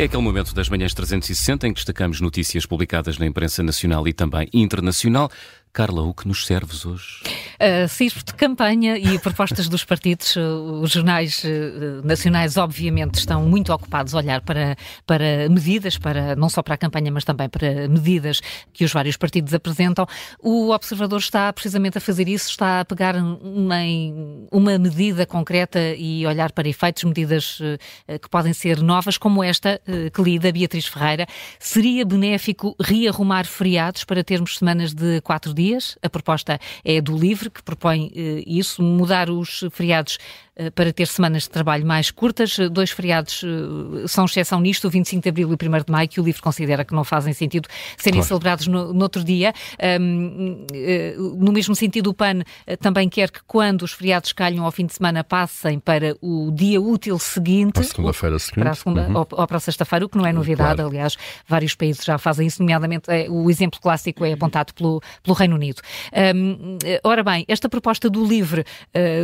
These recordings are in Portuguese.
É aquele momento das manhãs 360 em que destacamos notícias publicadas na imprensa nacional e também internacional. Carla, o que nos serves hoje? Uh, CISP de campanha e propostas dos partidos. Uh, os jornais uh, nacionais, obviamente, estão muito ocupados a olhar para, para medidas, para, não só para a campanha, mas também para medidas que os vários partidos apresentam. O Observador está precisamente a fazer isso, está a pegar uma, uma medida concreta e olhar para efeitos, medidas uh, que podem ser novas, como esta que li da Beatriz Ferreira. Seria benéfico rearrumar feriados para termos semanas de quatro dias. A proposta é do LIVRE, que propõe eh, isso, mudar os feriados para ter semanas de trabalho mais curtas. Dois feriados eh, são exceção nisto, o 25 de Abril e o 1 de Maio, que o LIVRE considera que não fazem sentido serem claro. celebrados no, no, outro dia. Um, no mesmo sentido, o PAN também quer que quando os feriados calham ao fim de semana passem para o dia útil seguinte. Para a segunda-feira seguinte. Para a segunda, uhum. ou, ou, para a sexta-feira, o que não é novidade, claro. aliás, vários países já fazem isso, nomeadamente o exemplo clássico é apontado pelo, pelo Reino Unido. Um, ora bem, esta proposta do LIVRE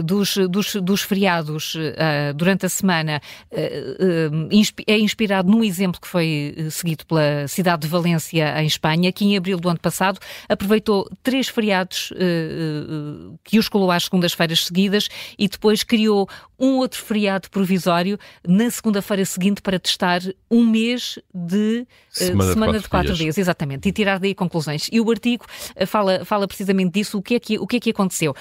dos, dos, dos feriados uh, durante a semana uh, é inspirado num exemplo que foi seguido pela cidade de Valência, em Espanha, que em abril do ano passado aproveitou três feriados que os colou às segundas-feiras seguidas e depois criou um outro feriado provisório na segunda-feira seguinte para testar um mês de semana, semana de, quatro de quatro dias. dias. exatamente, e tirar daí conclusões. E o artigo fala, fala precisamente disso, o que é que, o que, é que aconteceu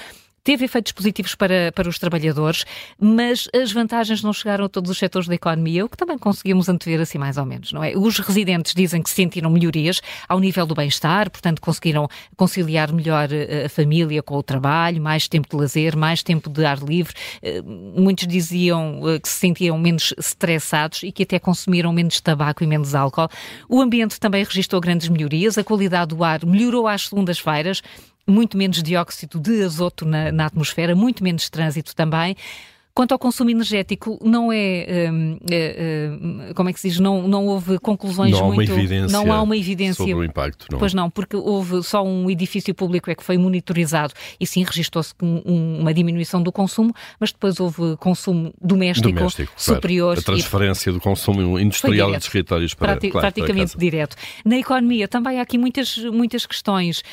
teve efeitos positivos para, para os trabalhadores, mas as vantagens não chegaram a todos os setores da economia, o que também conseguimos antever assim mais ou menos, não é? Os residentes dizem que sentiram melhorias ao nível do bem-estar, portanto conseguiram conciliar melhor eh, a família com o trabalho, mais tempo de lazer, mais tempo de ar livre. Eh, muitos diziam eh, que se sentiam menos estressados e que até consumiram menos tabaco e menos álcool. O ambiente também registrou grandes melhorias, a qualidade do ar melhorou às segundas-feiras, muito menos dióxido de azoto na, na atmosfera, muito menos trânsito também. Quanto ao consumo energético, não é, um, é, hum, como é que se diz, não, não houve conclusões não muito... Há uma evidência não há uma evidência sobre o impacto, não. Pois não, porque houve só um edifício público é que foi monitorizado e sim registou-se um, uma diminuição do consumo, mas depois houve consumo doméstico, doméstico superior. Claro. A transferência e... do consumo industrial dos territórios para... Prati claro, praticamente para direto. Na economia também há aqui muitas, muitas questões.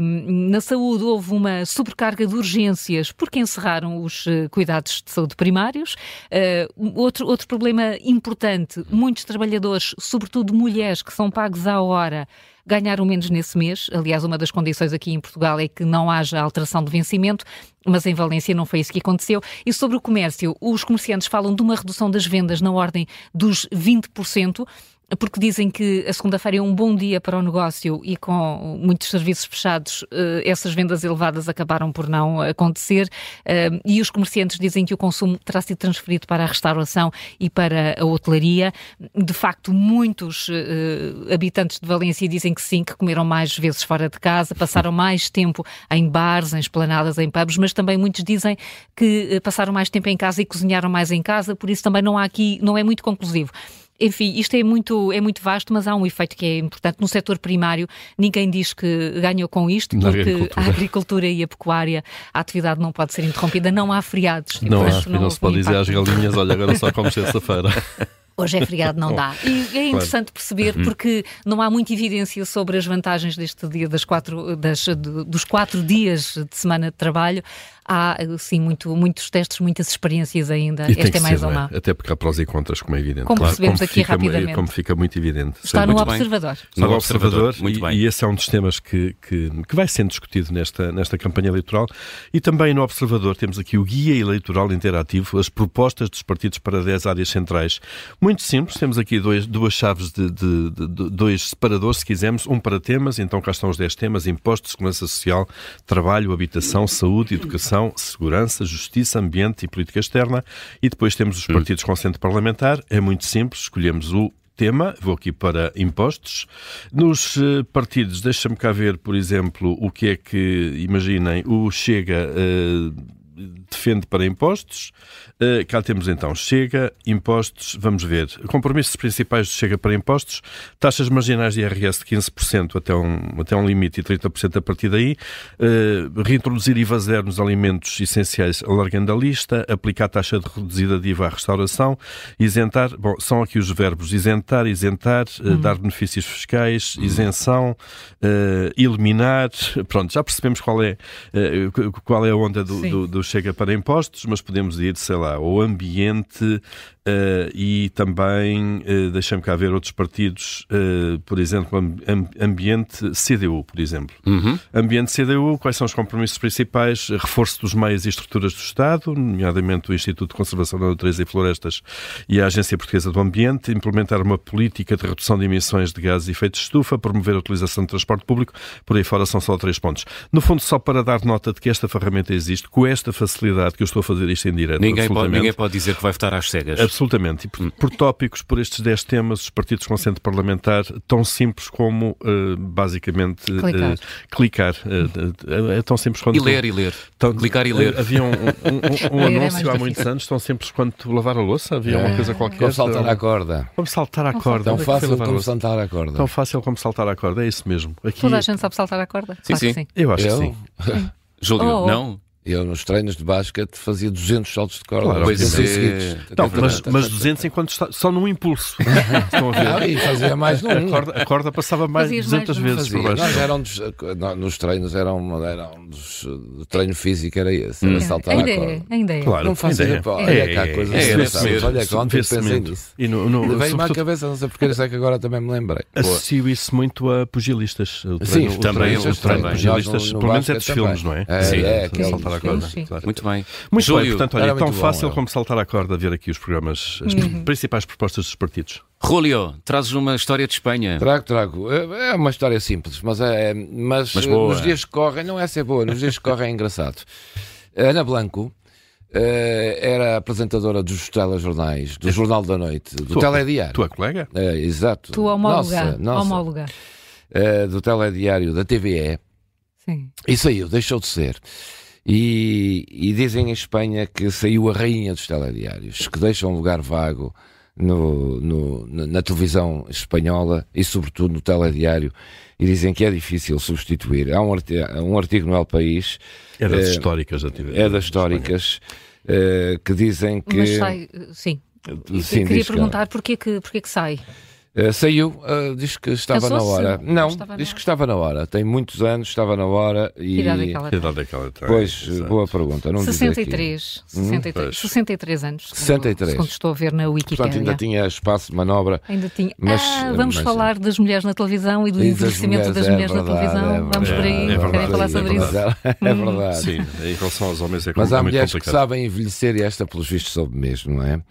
Um, na saúde houve uma sobrecarga de urgências porque encerraram os uh, cuidados de saúde primários. Uh, outro, outro problema importante: muitos trabalhadores, sobretudo mulheres, que são pagos à hora, ganharam menos nesse mês. Aliás, uma das condições aqui em Portugal é que não haja alteração de vencimento, mas em Valência não foi isso que aconteceu. E sobre o comércio, os comerciantes falam de uma redução das vendas na ordem dos 20% porque dizem que a segunda-feira é um bom dia para o negócio e com muitos serviços fechados, eh, essas vendas elevadas acabaram por não acontecer. Eh, e os comerciantes dizem que o consumo terá sido transferido para a restauração e para a hotelaria. De facto, muitos eh, habitantes de Valência dizem que sim, que comeram mais vezes fora de casa, passaram mais tempo em bares, em esplanadas, em pubs, mas também muitos dizem que passaram mais tempo em casa e cozinharam mais em casa, por isso também não há aqui, não é muito conclusivo. Enfim, isto é muito, é muito vasto, mas há um efeito que é importante. No setor primário, ninguém diz que ganhou com isto, Na porque agricultura. a agricultura e a pecuária, a atividade não pode ser interrompida, não há feriados. Não, há, não, houve se pode um dizer às impacto. galinhas, olha, agora só como sexta-feira. Hoje é feriado, não dá. E é interessante perceber porque não há muita evidência sobre as vantagens deste dia das quatro, das, dos quatro dias de semana de trabalho. Há, sim, muito, muitos testes, muitas experiências ainda. E Esta é mais ser, ou não má. é? Até porque há prós e contras, como é evidente. Como claro, percebemos aqui fica, rapidamente. Como fica muito evidente. Está no muito bem. observador. no No Observador, Observador, muito e, bem. e esse é um dos temas que, que, que vai sendo discutido nesta, nesta campanha eleitoral. E também no Observador temos aqui o Guia Eleitoral Interativo, as propostas dos partidos para 10 áreas centrais. Muito simples, temos aqui dois, duas chaves de, de- de- de- dois separadores, se quisermos, um para temas, então cá estão os 10 temas, impostos, segurança social, trabalho, habitação, saúde, educação, segurança, justiça, ambiente e política externa. E depois temos os partidos com centro parlamentar, é muito simples, escolhemos o tema, vou aqui para impostos. Nos eh, partidos, deixa-me cá ver, por exemplo, o que é que, imaginem, o Chega eh, defende para impostos. Uh, cá temos então Chega, impostos, vamos ver. Compromissos principais do Chega para impostos, taxas marginais de IRS de 15% até um, até um limite e 30% a partir daí, uh, reintroduzir IVA zero nos alimentos essenciais alargando a lista, aplicar taxa de reduzida de IVA à restauração, isentar, bom, são aqui os verbos. Isentar, isentar, uh, uhum. dar benefícios fiscais, isenção, eliminar, pronto, já percebemos qual é, qual é a onda do, do, do Chega para impostos, mas podemos ir, sei lá, ao ambiente, Uh, e também, uh, deixa-me cá ver outros partidos, uh, por exemplo, Ambiente CDU, por exemplo. Uhum. Ambiente CDU, quais são os compromissos principais? Reforço dos meios e estruturas do Estado, nomeadamente o Instituto de Conservação da Natureza e Florestas e a Agência Portuguesa do Ambiente, implementar uma política de redução de emissões de gases e efeito de estufa, promover a utilização de transporte público, por aí fora são só três pontos. No fundo, só para dar nota de que esta ferramenta existe, com esta facilidade que eu estou a fazer isto em direto. Ninguém, pode, ninguém pode dizer que vai votar às cegas. Absolutamente. E por, por, tópicos, por estes 10 temas, os partidos com centro parlamentar, tão simples como, uh, basicamente, clicar. Uh, clicar. Uh, é tão simples quanto... E ler, e ler. Tão, clicar e ler. Havia um, um, um, um é anúncio é há muitos anos, tão simples quanto lavar a louça. Havia é. uma coisa qualquer. Como saltar a corda. Como saltar a corda. Tão fácil como saltar a corda. Tão fácil como saltar a corda, é isso mesmo. Aqui... Toda a gente sabe saltar a corda? Sim, sim. sim. Eu acho Eu? que sim. Júlio, oh, oh. não? Eu, nos treinos de basquete, fazia 200 saltos de corda. Claro, pois é. Não, mas, mas 200 enquanto está, só num impulso. Estão a ver? Não, e fazia mais num. A corda, a corda passava mais de 200 mais vezes por baixo. Nós eram dos, nos treinos, eram, eram dos, o treino físico era esse, era hum. saltar ainda a corda. É, ainda é. Claro, não fazia. É. Olha cá, coisa é, é, Olha que ontem pensei nisso. E no, no, Veio-me à cabeça, não sei porque, sei que agora também me lembrei. Associo isso muito a pugilistas. Sim, também. O treino pugilistas, pelo menos é dos filmes, não é? Sim, é, saltar a corda. Muito bem. Muito Júlio, bem, portanto, olha, é tão fácil bom, como saltar a corda ver aqui os programas, as uhum. principais propostas dos partidos. Julio, trazes uma história de Espanha. Trago, trago. É, é uma história simples, mas, é, mas, mas nos dias que correm, não é ser boa, nos dias que correm é engraçado. Ana Blanco Uh, era apresentadora dos telejornais, do Jornal da Noite, do tua, Telediário. Tua colega? Uh, exato. Tua homóloga. Nossa, nossa. homóloga. Uh, do Telediário da TVE. Sim. E saiu, deixou de ser. E, e, dizem em Espanha que saiu a rainha dos telediários, que deixa um lugar vago no, no, na televisão espanhola e, sobretudo, no telediário. E dizem que é difícil substituir. Há um artigo, um artigo no El País. É das é, históricas. É das históricas, é, que dizem que. Mas sai, sim. sim queria perguntar porquê que, porquê que sai. Uh, saiu, uh, diz que estava na hora. Não, estava diz que estava na hora. Tem muitos anos, estava na hora. E... Que idade é que ela tem? é? Pois, Exato. boa pergunta. Não 63. 63, hum? 63 anos. 63. Segundo estou a ver na Wikipedia. Portanto, ainda tinha espaço de manobra. Ainda tinha. Mas, ah, vamos mas, falar das mulheres na televisão e do e envelhecimento das mulheres, das mulheres é verdade, na televisão. É vamos por aí. É Querem falar sobre é isso? É verdade. Sim, em relação aos homens é Mas há mulheres que sabem envelhecer e esta, pelos vistos, soube mesmo, não é?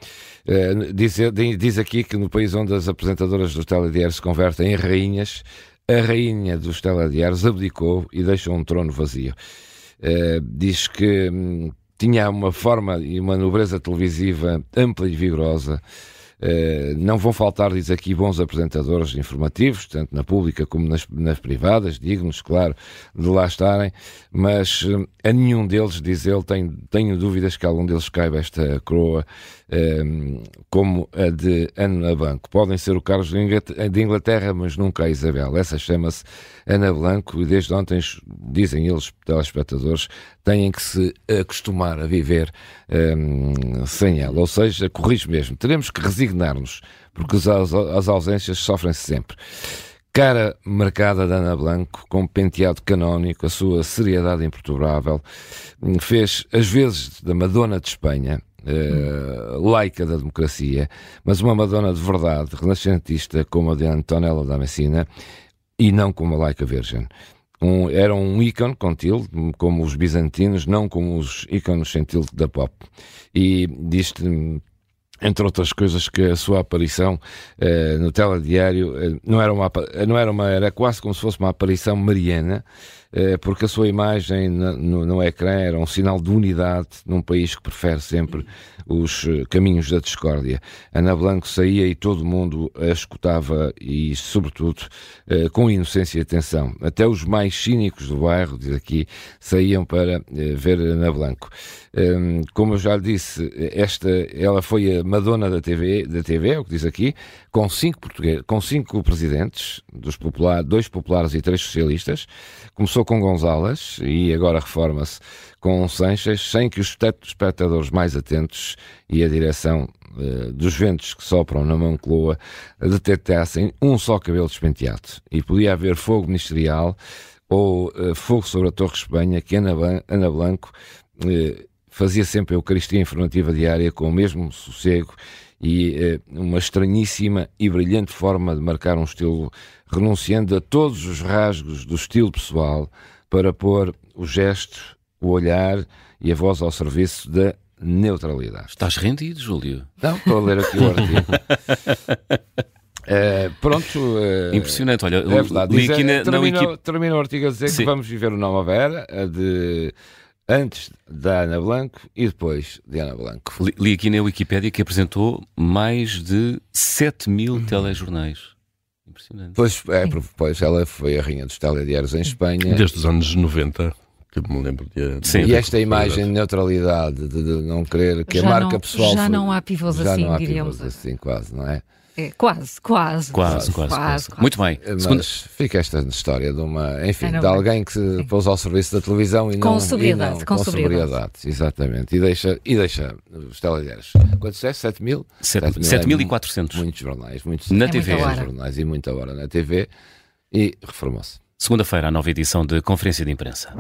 Uh, diz, diz aqui que no país onde as apresentadoras dos telediários se convertem em rainhas, a rainha dos telediários abdicou e deixou um trono vazio. Uh, diz que hum, tinha uma forma e uma nobreza televisiva ampla e vigorosa. Uh, não vão faltar, diz aqui, bons apresentadores informativos, tanto na pública como nas, nas privadas, dignos, claro, de lá estarem, mas uh, a nenhum deles, diz ele, tenho, tenho dúvidas que algum deles caiba esta coroa Ehm, como a de Ana Blanco. Podem ser o Carlos de Inglaterra, mas nunca a Isabel. Essa chama-se Ana Blanco e desde ontem, dizem eles, telespectadores, têm que se acostumar a viver um, sem ela. Ou seja, corrijo mesmo, teremos que resignar-nos, porque as, as ausências sofrem-se sempre. Cara marcada de Ana Blanco, com penteado canónico, a sua seriedade imperturbável, fez as vezes da Madonna de Espanha, uh, laica da democracia, mas uma Madonna de verdade, renascentista, como a de Antonella da Messina, e não como a laica virgem. Um, era um ícone com como os bizantinos, não como os ícones sem da pop. E diz-te entre outras coisas que a sua aparição uh, no telediário uh, não era uma não era uma era quase como se fosse uma aparição mariana eh, porque a sua imagem no, no ecrã era um sinal de unidade num país que prefere sempre os eh, caminhos da discórdia. Ana Blanco saía e todo mundo a escutava e, sobretudo, eh, com inocência e atenção. Até os mais cínicos do bairro, diz aqui, saíam para ver Ana Blanco. Ehm, como eu já disse, esta, ela foi a Madonna da TV, da TV, é o que diz aqui, com cinco, portugueses, com cinco presidentes, dos popular, dois populares e três socialistas. Começou com Gonzalez e agora reforma-se com Sanches, sem que os espectadores mais atentos e a direção uh, dos ventos que sopram na Moncloa detectassem um só cabelo despenteado. E podia haver fogo ministerial ou uh, fogo sobre a Torre Espanha que Ana, Ana Blanco uh, fazia sempre a Eucaristia informativa diária com o mesmo sossego e uma estranhíssima e brilhante forma de marcar um estilo renunciando a todos os rasgos do estilo pessoal para pôr o gesto, o olhar e a voz ao serviço da neutralidade. Estás rendido, Júlio? Não, estou a ler aqui o artigo. Uh, pronto. Uh, Impressionante, olha. É verdade. Diz, termina, termina, termina, o artigo a dizer Sim. que vamos viver uma nova era de antes da Ana Blanco e depois de Ana Blanco. Li, li aqui na Wikipédia que apresentou mais de 7 mil uhum. telejornais. Impressionante. Pois, é, pois ela foi a rainha dos telediários em Espanha. Desde os anos 90. Que me lembro de, Sim. E esta imagem de neutralidade, de, de não querer que já a marca não, pessoal. Já foi, não há pivôs assim, não há diríamos. Pivôs assim, quase, não é? É, quase, quase. Quase, quase, quase. Muito bem. Mas Segunda... fica esta história de uma, enfim, de alguém que se pôs ao serviço da televisão e com não. Sobriedade, e não, com, com sobriedade. sobriedade. Exatamente. E deixa, e deixa os telediários. Quantos é? 7 mil? 7.400. É, muitos jornais. Muitos na TV. Muitos jornais e muita hora na TV. E reformou-se. Segunda-feira, a nova edição de Conferência de Imprensa.